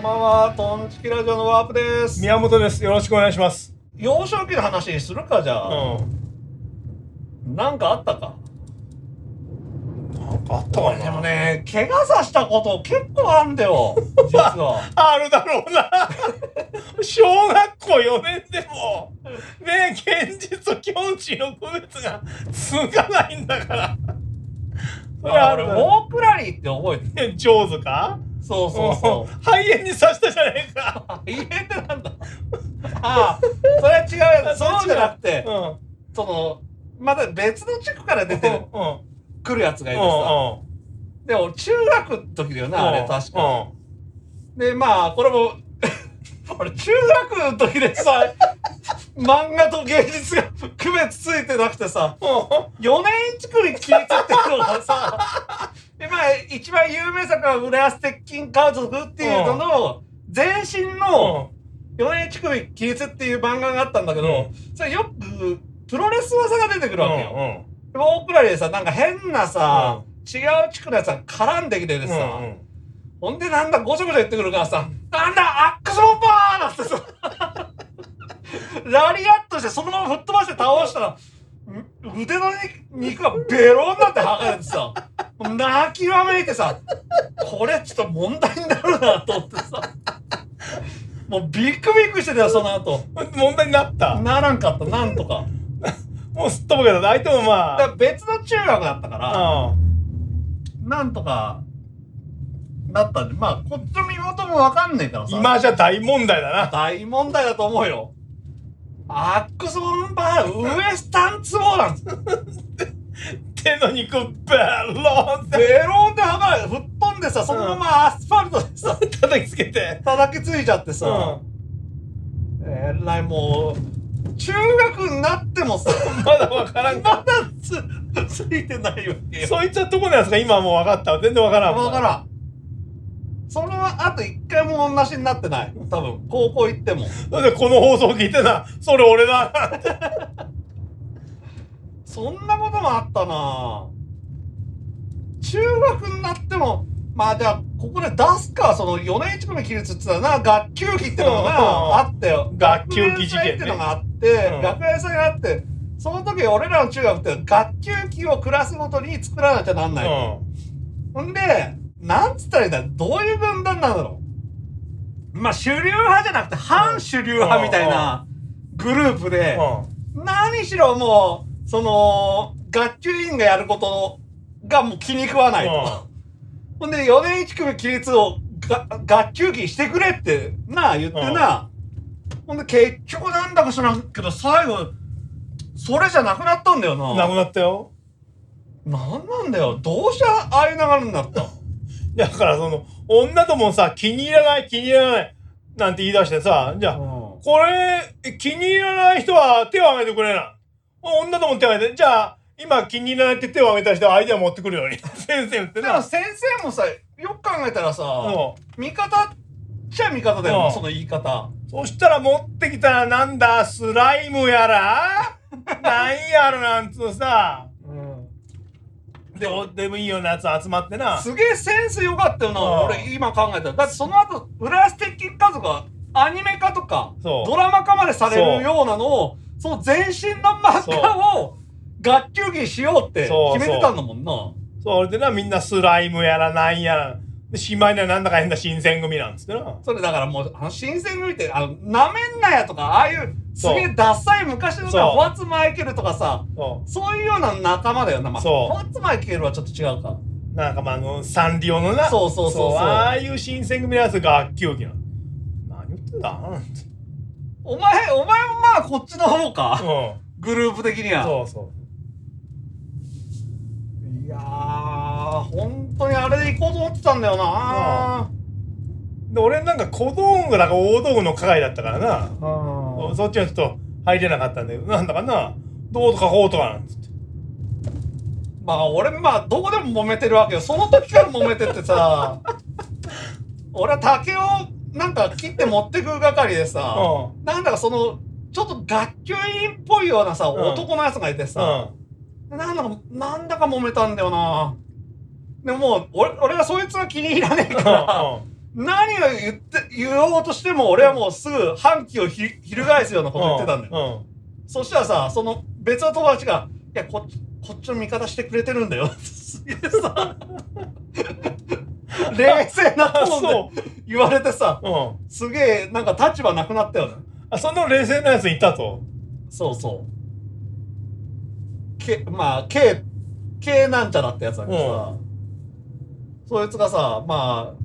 んばんは、トンチキラジオのワープです。宮本です。よろしくお願いします。幼少期の話にするか、じゃうあ。ん。なんかあったか？なんかあったかな。でも。ね、怪我さしたこと結構あんだよ、実は。あるだろうな。小学校4年でも、ね、現実と境地の区別がつかないんだから。それある？ークラリーって覚えてる？う。上手か？そうそうそう。うん肺炎に刺したじゃねえか。あ、家ってなんだ。ああ、それは違うやつ。そうじゃなくて、うん。うん。その、また別の地区から出てる、うん。うん。来るやつがいてさ。うん。でも、中学の時だよな、あれ、確か。うん。で、まあ、これも、俺、中学の時でさ、漫画と芸術が 区別ついてなくてさ、4年1組聞いてってのがさ、で、まあ、一番有名作は浦安鉄筋家族っていうのの、前身の4年1組起立っていう漫画があったんだけど、うそれよくプロレス技が出てくるわけよ。うん。で大倉でさ、なんか変なさ、違う地区のやつが絡んできててさ、うん。ほんでなんだごちゃごちゃ言ってくるからさ、なんだアックスボンバーなんてさ、ラリアットしてそのまま吹っ飛ばして倒したら、ん？腕の肉がベロンなって剥がれてさ、泣きわめいてさ、これちょっと問題になるなと思ってさ、もうビックビックしてたよ、その後。問題になった？ならんかった、なんとか。もうすっ飛ぶけど、相手もまだから別の中学だったから、あ、なんとか、だったんで、まあ、こっちの身元もわかんねえからさ。今じゃ大問題だな。大問題だと思うよ。アックスボンバー、ウエスタンツボなんです。手の肉、ベローンってベロンで剥がれ、吹っ飛んでさ、そのままアスファルトでさ、叩きつけて。叩きついちゃってさ、うえらいもう、中学になってもさ、ん。まだわからんまか。だつ、ついてないわけよ。そいつはどこのやつか今はもう分かったわ。全然分からん。わからん。それはあと一回も同じになってない。多分、高校行っても。ん。で、この放送聞いてな、それ俺だ。そんなこともあったな。中学になっても、まあじゃあ、ここで出すか、その4年1組起立って言ったらな、学級期ってのうん。があって。よ。学級期事件ってのがあって、うん。学園祭があって、その時俺らの中学って学級期をクラスごとに作らなきゃなんないの。ほんで、なんつったらいいんだどういう軍団なんだろう。まあ主流派じゃなくて反主流派みたいなグループで、う何しろもう、その、学級委員がやることがもう気に食わないと。ほんで、4年1組起立をが学級期してくれってなあ言ってな。ほんで、結局なんだか知らんけど、最後、それじゃなくなったんだよん。なな。くなったよ。なんなんだよ。どうしてああいう流れになった だからその、女ともさ、気に入らない、気に入らない、なんて言い出してさ、じゃあ、これ、気に入らない人は手を挙げてくれな。女とも手を挙げて、じゃあ、今気に入らないって手を挙げた人はアイデア持ってくるように。先生ってな。だから先生もさ、よく考えたらさ、うん味方っちゃ味方だよな、うんその言い方。そしたら持ってきたらなんだ、スライムやら？なんやらなんつうさ、でどうでもいいようなやつ集まってな。すげえセンス良かったよな、うん俺今考えたら。だってその後、浦安鉄筋家族はアニメ化とか、そうドラマ化までされるようなのを、その前身の漫画を学級期にしようって決めてたんだもんな。それでな、みんなスライムやらなんやら。で、しまいにはなんだか変な新選組なんつってな。それだからもう、あの新選組って、あの、なめんなやとか、ああいう、すげえダッサい昔のさ、ホワッツマイケルとかさ、そそういうような仲間だよな。まあ、ホワッツマイケルはちょっと違うか。う。なんかまあ、あの、サンリオのな。そうそうそうそうああいう新選組のやつが学級期なの。何言ってんだなんてお前、お前もまあこっちの方か。うグループ的にん。は。そうそいやー、本当にあれで行こうと思ってたんだよなう。で、俺なんか小道具だか大道具の係だったからな。うんそっちはちょっと入れなかったんだけど、なんだかな、どうとかこうとかなんつって。まあ俺まあどこでも揉めてるわけよ。その時から揉めてってさ、俺は竹をなんか切って持ってく係でさ、うなんだかその、ちょっと学級委員っぽいようなさ、ん男のやつがいてさ、うなんだか、なんだか揉めたんだよな。でももう、俺、俺がそいつが気に入らねえかん。ら、何を言って、言おうとしても俺はもうすぐ反旗をひ翻すようなこと言ってたんだよ。よ。そしたらさ、その別の友達が、いや、こっち、こっちの味方してくれてるんだよ。すげえさ、冷静なトあ、ーンそで言われてさ、う。うん。すげえ、なんか立場なくなったよね。あ、その冷静なやついたと。そうそう。け、まあ、K、K なんちゃらってやつだけどさ、そいつがさ、まあ、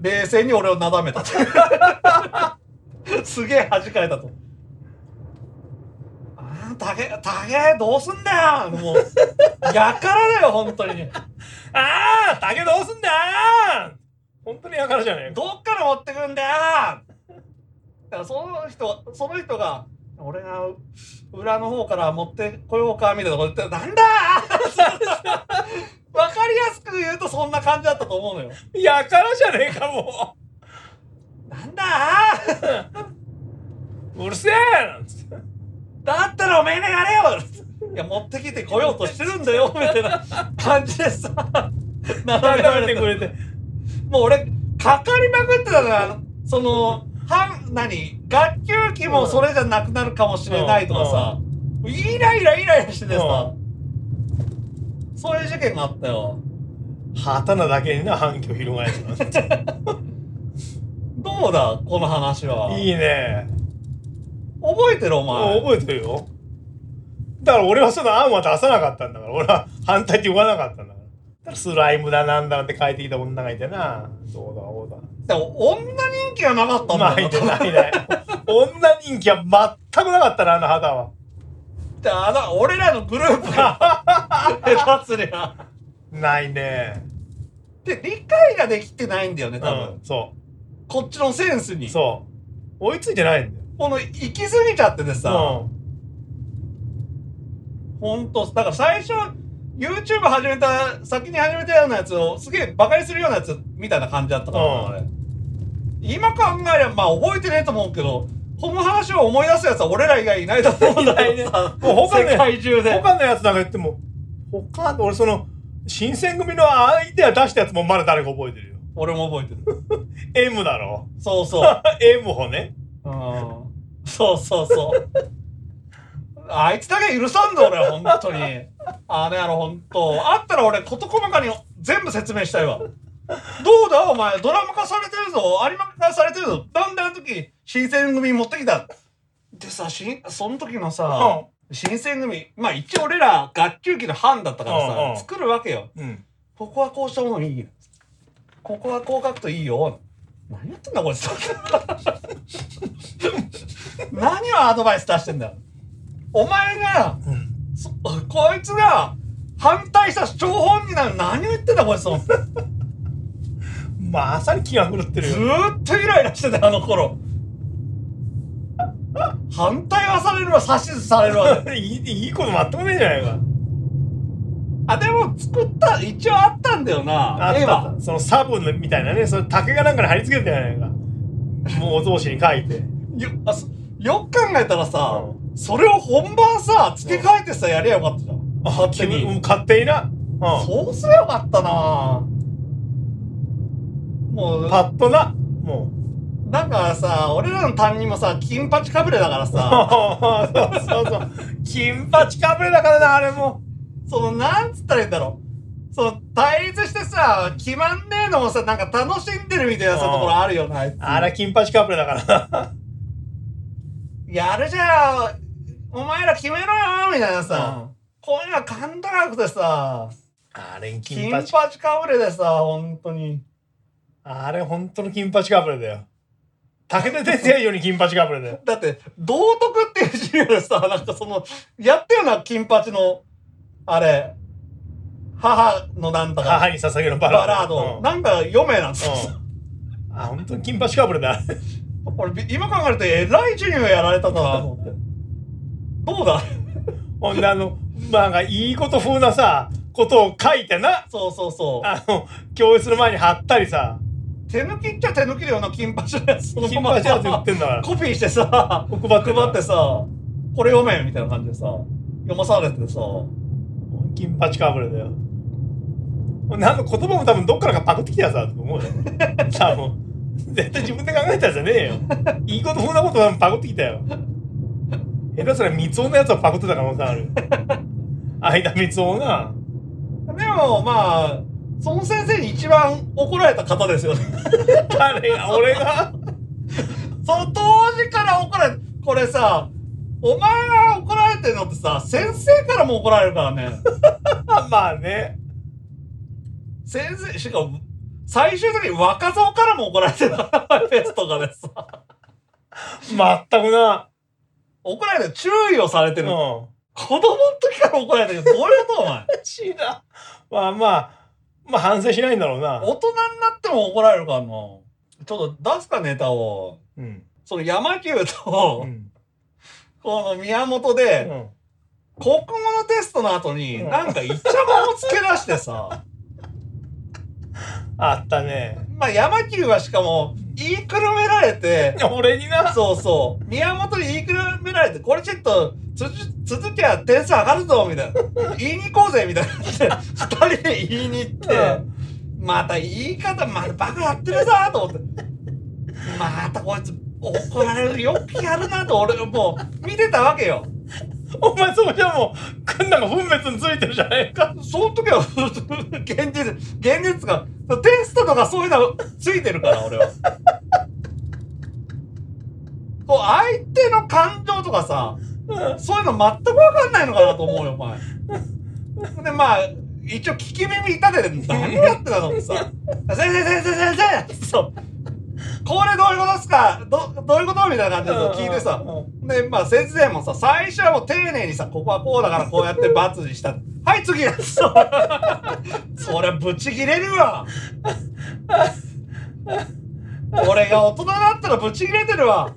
冷静に俺をなだめたと。すげえ弾かれたと。あー、たけ、たけ、どうすんだよもう、やからだよ、本当に。ああ竹どうすんだよ本当にやからじゃねえか。どっから持ってくんだよだからその人、その人が、俺が裏の方から持ってこようかみたいなこと言って、なんだ わかりやすく言うとそんな感じだったと思うのよ。やからじゃねえか、もなんだう。うるせえたらおめえがやれよいや、持ってきてこようとしてるんだよ みたいな感じでさ、斜めらやめれててくれて。もう俺、かかりまくってたから、その、はん、何学級期もそれじゃなくなるかもしれないとかさ、イライライライラしててさ、そういう事件があったよ。旗なだけにな、反響翻すなんて。どうだこの話は。いいね。覚えてるお前。覚えてるよ。だから俺はその案は出さなかったんだから。俺は反対って言わなかったんだから。だからスライムだなんだなんて書いてきた女がいてな。どうだ、どうだ。でも女人気がなかったんだよないでないない。女人気は全くなかったな、あの旗は。であの俺らのグループが 下手すりゃ。ないね。で、理解ができてないんだよね、多分。うん、そこっちのセンスにう。。そう。追いついてないんだよ。この、行き過ぎちゃっててさ、うほんと、だから最初、YouTube 始めた、先に始めたようなやつを、すげえバカにするようなやつみたいな感じだったからな、うん。今考えれば、まあ覚えてねえと思うけど、この話を思い出すやつは俺ら以外いないと思うんだけどさ、もう他ね世界中ん。で。他のやつなんか言っても、他、俺その、新選組のアイデア出したやつもまだ誰か覚えてるよ。俺も覚えてる。M だろ。そうそう。M をね。うんそうそうそう。あいつだけ許さんぞ、俺、本当に。あれやろ、本当。あったら俺、事細かに全部説明したいわ。どうだ、お前、ドラマ化されてるぞ、有馬化されてるぞ。だんだん時、新選組持ってきた。でさ、しんその時のさ、新選組、まあ一応俺ら学級期の班だったからさ、うんうん作るわけよ。うん。ここはこうした方がいい。ここはこう書くといいよ。何やってんだこいつ。何をアドバイス出してんだよ。お前が、うん。そこいつが反対した張本になる何を言ってんだこいつ。ず まさに気が狂ってるよ。ーっとイライラしてたよあの頃。反対はされるわ、指図されるわ。いい、いいこと全くねえじゃないか。あ、でも作った、一応あったんだよな。あったあった。そのサブみたいなね、それ竹がなんかに貼り付けてじゃないか。もうお通しに書いて。よあそよく考えたらさ、うそれを本番さ付け替えてさやりゃよかったじゃん勝手に、うん勝手にな。うん。そうすればよかったなもうパッとな。もなんかさ俺らの担任もさ金八かぶれだからう。さ そうそうそう。金八かぶれだからな、あれも。そのなんつったらいいんだろうその対立してさ決まんねえのもさなんか楽しんでるみたいなさうんところあるよなあいつあれ金八かぶれだからな。やるじゃんお前ら決めろよみたいなさ、うんこういうのは勘高くてさあれ金金八。八かぶれでさ本当にあれ本当の金八かぶれだよ。武田鉄矢以上に金八かぶれだよ。だって、道徳っていう授業でさ、なんかその、やったよな、金八の、あれ、母のなんだか、母に捧げるバラード。バラード。うんなんか読めなんつってさ、うんあ、本当に金八かぶれだ。俺、今考えると、えらい授業やられたなと思って。どうだ？ほんであの、まあ、いいこと風なさ、ことを書いてな。そうそうそう。あの、教室の前に貼ったりさ、手抜きっちゃ手抜きだよな、金八のやつ。その金八やつ言ってんだから。コピーしてさ、配って配ってさ、これ読めみたいな感じでさ、読まされてさ、金八かぶれだよ。何の言葉も多分どっからかパクってきたやつだと思うよ。多分。絶対自分で考えたやつじゃねえよ。いいことそんなこと多分パクってきたよ。下手すら三つ男のやつをパクってた可能性ある。相田三つ男が。でもまあその先生に一番怒られた方ですよね誰が？俺が？その当時から怒られこれさお前が怒られてるのってさ先生からも怒られるからね まあね。先生しかも最終的に若造からも怒られてた フェスとかでさ全くな。怒られてる注意をされてる、うん。子供の時から怒られてるどういうことお前？知らん。まあまあ、まあ反省しないんだろうな。大人になっても怒られるからなちょっと出すかネタをうん。その山球と、うん。この宮本で、うん。国語のテストの後に、うんなんかイチャモンをつけ出してさ、あったね。まあ山球はしかも、言いくるめられて、俺にな。そうそう、宮本に言いくるめられて、これちょっと、つ続きは点数上がるぞ、みたいな。言いに行こうぜ、みたいな。二人で言いに行って、また言い方、またバカやってるなと思って。またこいつ、怒られるよくやるなと、俺もう、見てたわけよ。お前そこじゃもう、くんなんか分別についてるじゃないか。その時は、現実、現実が、テストとかそういうのついてるから、俺は。こう、相手の感情とかさ、そういうの全く分かんないのかなと思うよ、お前。で、まあ、一応聞き耳立てて、何やってたのってさ、先生、先生、先生そう。これどういうことですか？どどういうこと？みたいな感じで聞いてさ、で、まあ先生もさ、最初はもう丁寧にさ、ここはこうだからこうやって罰にした。はい、次です。そりゃブチ切れるわ。俺が大人だったらブチ切れてるわ。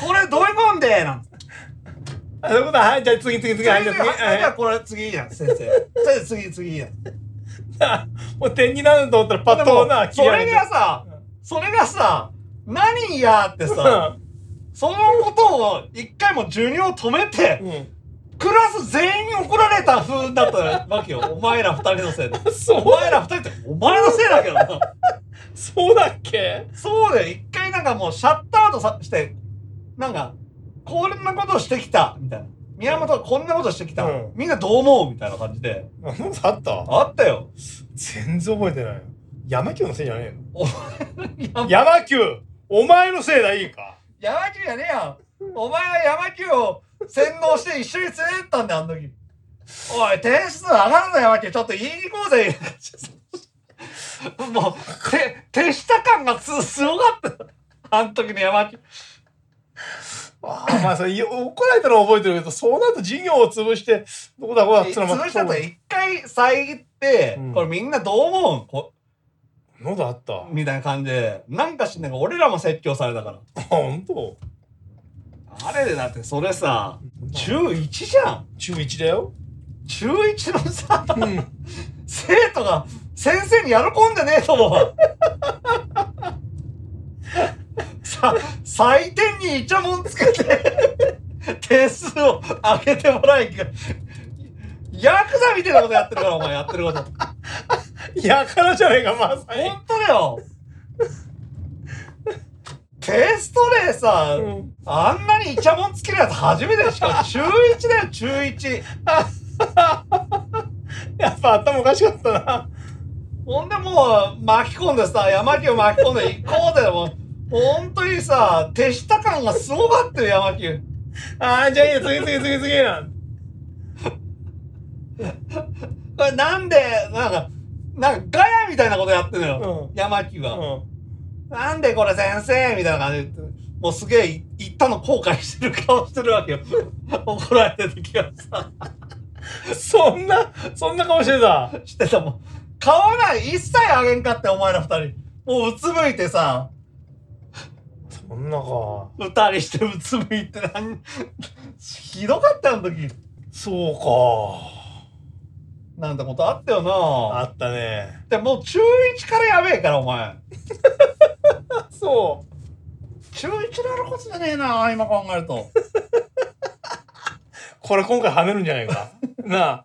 これどういうもんで？なんてあ、そういうことははい、じゃあ次次次、はい、じゃあ次。はいじゃあはこれ次じゃん、先生。先生次次やん。い。もう点になると思ったらパッとな、それがさ、それがさ、何やってさ、そのことを一回も授業止めて、うん。クラス全員に怒られた風だったわけよ。お前ら二人のせいで。お前ら二人ってお前のせいだけどな。そうだっけ？そうだよ。一回なんかもうシャットアウトさして、なんか、こんなことしてきた、みたいな。宮本はこんなことしてきた。うんみんなどう思うみたいな感じで。あった？あったよ。全然覚えてないよ。山球のせいじゃねおえ山の？山球お前のせいだ、いいか？山球じゃねえよ。お前は山球を洗脳して一緒に連れてったんだよ、あの時。おい、点数上がるな、山球。ちょっと言いに行こうぜ。もう、て、手下感がす、すごかった。あの時の山球。ああ、まあ、それ、怒られたのは覚えてるけど、そうなると授業を潰して、どこだこうだっつうのも潰したと一回遮って、うんこれみんなどう思うこ喉あった。あ、みたいな感じで、なんかしんないけど、俺らも説教されたから。ほんとあれでだってそれさ、中1じゃん。中1だよ。中1のさ、うん。生徒が先生に喜んでねえと思うわ。さ、採点にイチャモンつけて、点数を上げてもらいか。ヤクザみたいなことやってるから、お前やってること。やからじゃねえか、まさに。本当だよ。テストでさ、うんあんなにイチャモンつけるやつ初めてでしかも中1だよ、中1。やっぱ頭おかしかったな。ほんでもう巻き込んでさ、山木を巻き込んで行こうでもう、本当にさ、手下感がすごかったよ、山木。ああ、じゃあいいよ、次次次次な。これなんで、なんか、なんかガヤみたいなことやってんのよ、うん山木が。うん。なんでこれ先生みたいな感じでもうすげえ言ったの後悔してる顔してるわけよ。怒られてる時はさ、そんな、そんな顔してた？してたもん。顔ない一切あげんかって、お前ら二人。もううつむいてさ、そんなか。二人してうつむいて何、ひどかったよ、あの時。そうなんてことあったよか。なあったね。でもう中1からやべえから、お前。そう。中1でやることじゃねえな、今考えると。これ今回跳ねるんじゃないか。なあ。